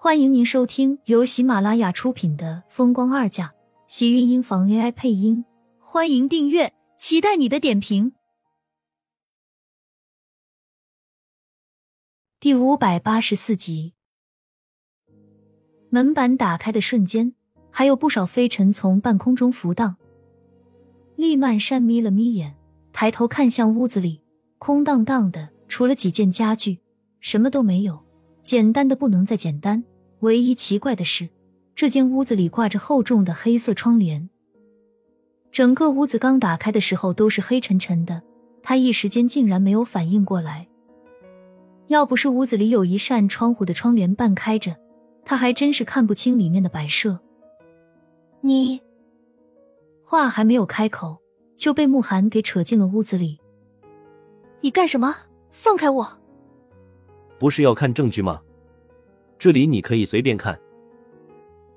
欢迎您收听由喜马拉雅出品的《风光二嫁》，喜运音房 AI 配音。欢迎订阅，期待你的点评。第五百八十四集，门板打开的瞬间，还有不少飞尘从半空中浮荡。厉曼山眯了眯眼，抬头看向屋子里，空荡荡的，除了几件家具，什么都没有。简单的不能再简单。唯一奇怪的是，这间屋子里挂着厚重的黑色窗帘。整个屋子刚打开的时候都是黑沉沉的，他一时间竟然没有反应过来。要不是屋子里有一扇窗户的窗帘半开着，他还真是看不清里面的摆设。你话还没有开口，就被慕寒给扯进了屋子里。你干什么？放开我！不是要看证据吗？这里你可以随便看。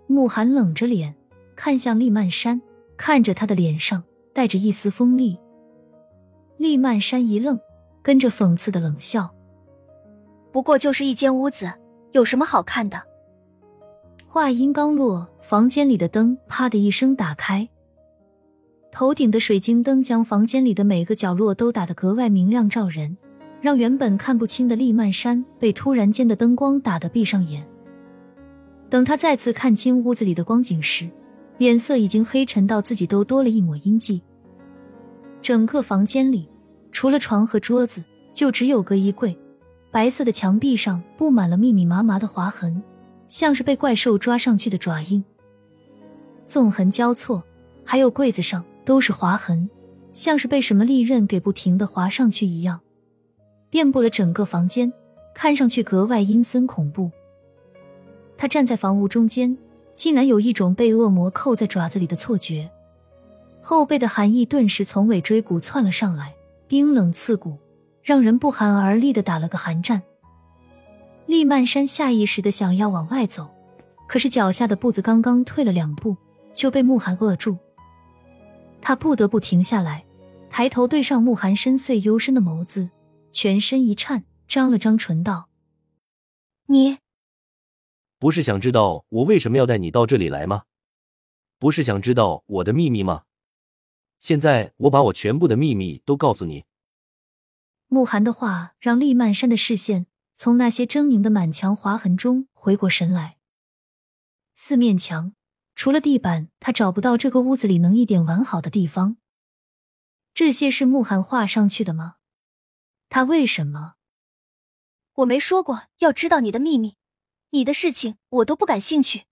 慕寒冷着脸看向厉曼山，看着他的脸上带着一丝锋利。厉曼山一愣，跟着讽刺的冷笑：“不过就是一间屋子，有什么好看的？”话音刚落，房间里的灯啪的一声打开，头顶的水晶灯将房间里的每个角落都打得格外明亮照人。让原本看不清的厉曼山被突然间的灯光打得闭上眼。等他再次看清屋子里的光景时，脸色已经黑沉到自己都多了一抹阴迹。整个房间里，除了床和桌子，就只有个衣柜。白色的墙壁上布满了密密麻麻的划痕，像是被怪兽抓上去的爪印，纵横交错。还有柜子上都是划痕，像是被什么利刃给不停的划上去一样。遍布了整个房间，看上去格外阴森恐怖。他站在房屋中间，竟然有一种被恶魔扣在爪子里的错觉。后背的寒意顿时从尾椎骨窜了上来，冰冷刺骨，让人不寒而栗的打了个寒战。厉曼山下意识的想要往外走，可是脚下的步子刚刚退了两步，就被慕寒扼住。他不得不停下来，抬头对上慕寒深邃幽深的眸子。全身一颤，张了张唇道：“你不是想知道我为什么要带你到这里来吗？不是想知道我的秘密吗？现在我把我全部的秘密都告诉你。”慕寒的话让厉曼山的视线从那些狰狞的满墙划痕中回过神来。四面墙，除了地板，他找不到这个屋子里能一点完好的地方。这些是慕寒画上去的吗？他为什么？我没说过要知道你的秘密，你的事情我都不感兴趣。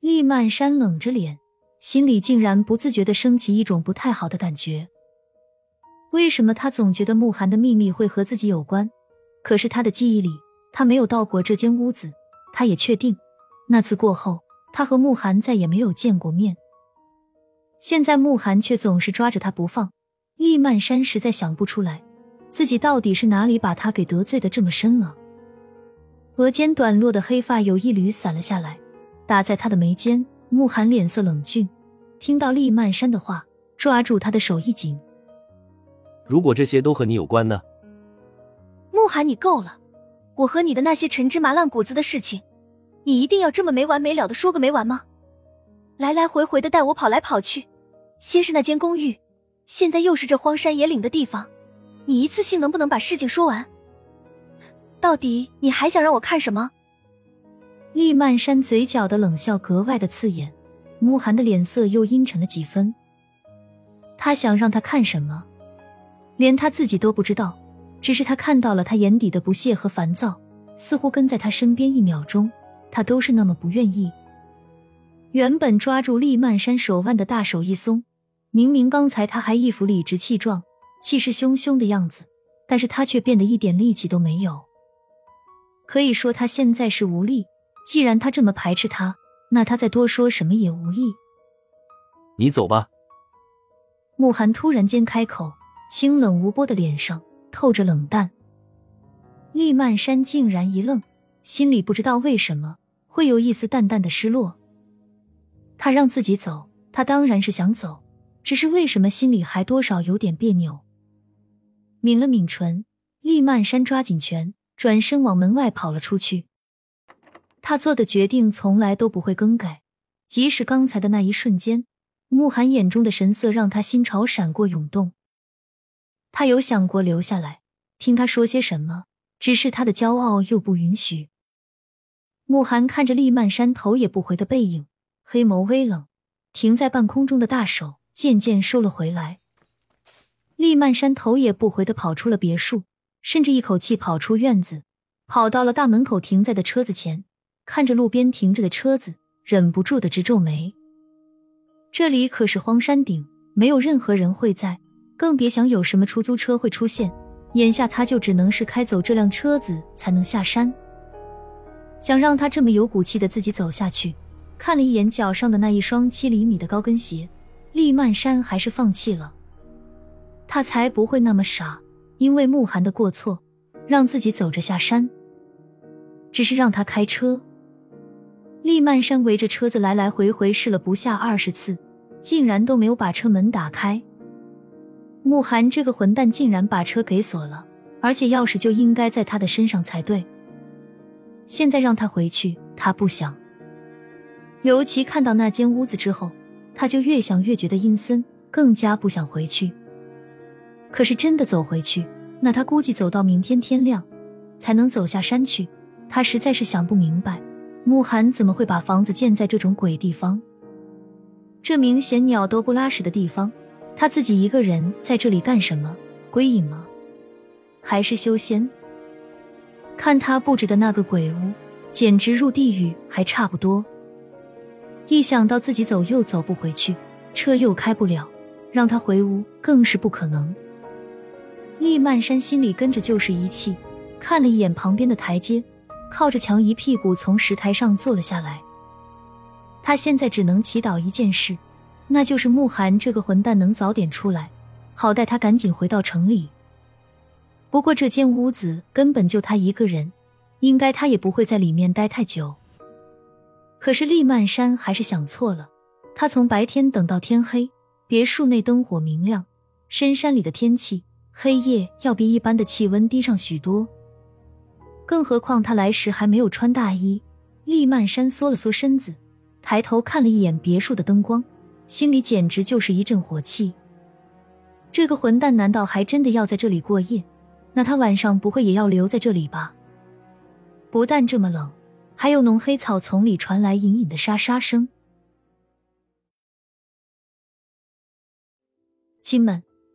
厉曼山冷着脸，心里竟然不自觉的升起一种不太好的感觉。为什么他总觉得慕寒的秘密会和自己有关？可是他的记忆里，他没有到过这间屋子。他也确定，那次过后，他和慕寒再也没有见过面。现在慕寒却总是抓着他不放，厉曼山实在想不出来。自己到底是哪里把他给得罪的这么深了？额间短落的黑发有一缕散了下来，打在他的眉间。慕寒脸色冷峻，听到厉曼山的话，抓住他的手一紧。如果这些都和你有关呢？慕寒，你够了！我和你的那些陈芝麻烂谷子的事情，你一定要这么没完没了的说个没完吗？来来回回的带我跑来跑去，先是那间公寓，现在又是这荒山野岭的地方。你一次性能不能把事情说完？到底你还想让我看什么？厉曼山嘴角的冷笑格外的刺眼，慕寒的脸色又阴沉了几分。他想让他看什么？连他自己都不知道。只是他看到了他眼底的不屑和烦躁，似乎跟在他身边一秒钟，他都是那么不愿意。原本抓住厉曼山手腕的大手一松，明明刚才他还一副理直气壮。气势汹汹的样子，但是他却变得一点力气都没有。可以说他现在是无力。既然他这么排斥他，那他再多说什么也无益。你走吧。慕寒突然间开口，清冷无波的脸上透着冷淡。厉曼山竟然一愣，心里不知道为什么会有一丝淡淡的失落。他让自己走，他当然是想走，只是为什么心里还多少有点别扭。抿了抿唇，厉曼山抓紧拳，转身往门外跑了出去。他做的决定从来都不会更改，即使刚才的那一瞬间，慕寒眼中的神色让他心潮闪过涌动。他有想过留下来听他说些什么，只是他的骄傲又不允许。慕寒看着厉曼山头也不回的背影，黑眸微冷，停在半空中的大手渐渐收了回来。厉曼山头也不回的跑出了别墅，甚至一口气跑出院子，跑到了大门口停在的车子前。看着路边停着的车子，忍不住的直皱眉。这里可是荒山顶，没有任何人会在，更别想有什么出租车会出现。眼下他就只能是开走这辆车子才能下山。想让他这么有骨气的自己走下去，看了一眼脚上的那一双七厘米的高跟鞋，厉曼山还是放弃了。他才不会那么傻，因为慕寒的过错，让自己走着下山。只是让他开车。厉曼山围着车子来来回回试了不下二十次，竟然都没有把车门打开。慕寒这个混蛋竟然把车给锁了，而且钥匙就应该在他的身上才对。现在让他回去，他不想。尤其看到那间屋子之后，他就越想越觉得阴森，更加不想回去。可是真的走回去，那他估计走到明天天亮才能走下山去。他实在是想不明白。慕寒怎么会把房子建在这种鬼地方？这明显鸟都不拉屎的地方，他自己一个人在这里干什么？归隐吗？还是修仙？看他布置的那个鬼屋，简直入地狱还差不多。一想到自己走又走不回去，车又开不了，让他回屋更是不可能。厉曼山心里跟着就是一气，看了一眼旁边的台阶。靠着墙，一屁股从石台上坐了下来。他现在只能祈祷一件事，那就是慕寒这个混蛋能早点出来，好带他赶紧回到城里。不过这间屋子根本就他一个人，应该他也不会在里面待太久。可是厉曼山还是想错了，他从白天等到天黑，别墅内灯火明亮，深山里的天气黑夜要比一般的气温低上许多。更何况他来时还没有穿大衣，厉曼山缩了缩身子，抬头看了一眼别墅的灯光，心里简直就是一阵火气。这个混蛋难道还真的要在这里过夜？那他晚上不会也要留在这里吧？不但这么冷，还有浓黑草丛里传来隐隐的沙沙声。亲们，